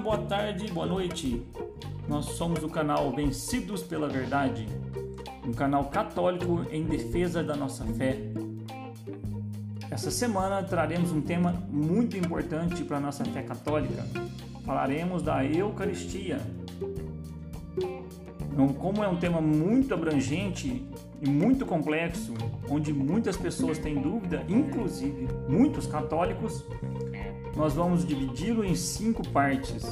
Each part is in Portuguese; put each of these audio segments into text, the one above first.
boa tarde, boa noite. Nós somos o canal Vencidos pela Verdade, um canal católico em defesa da nossa fé. Essa semana traremos um tema muito importante para a nossa fé católica. Falaremos da Eucaristia. Então, como é um tema muito abrangente e muito complexo, onde muitas pessoas têm dúvida, inclusive muitos católicos, nós vamos dividi-lo em cinco partes.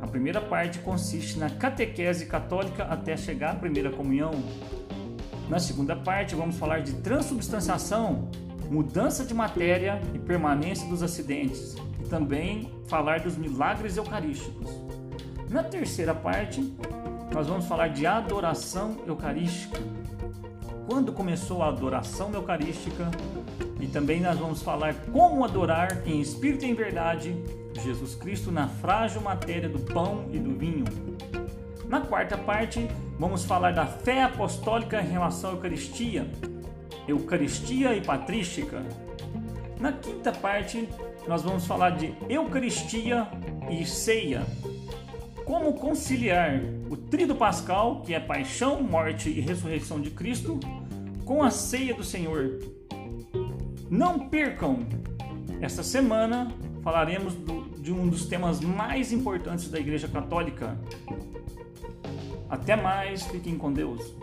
A primeira parte consiste na catequese católica até chegar à primeira comunhão. Na segunda parte, vamos falar de transubstanciação, mudança de matéria e permanência dos acidentes, e também falar dos milagres eucarísticos. Na terceira parte, nós vamos falar de adoração eucarística. Quando começou a adoração eucarística, e também nós vamos falar como adorar em espírito e em verdade Jesus Cristo na frágil matéria do pão e do vinho. Na quarta parte, vamos falar da fé apostólica em relação à Eucaristia, Eucaristia e Patrística. Na quinta parte, nós vamos falar de Eucaristia e Ceia. Como conciliar o trido pascal, que é paixão, morte e ressurreição de Cristo, com a ceia do Senhor, não percam! Esta semana falaremos do, de um dos temas mais importantes da Igreja Católica. Até mais, fiquem com Deus.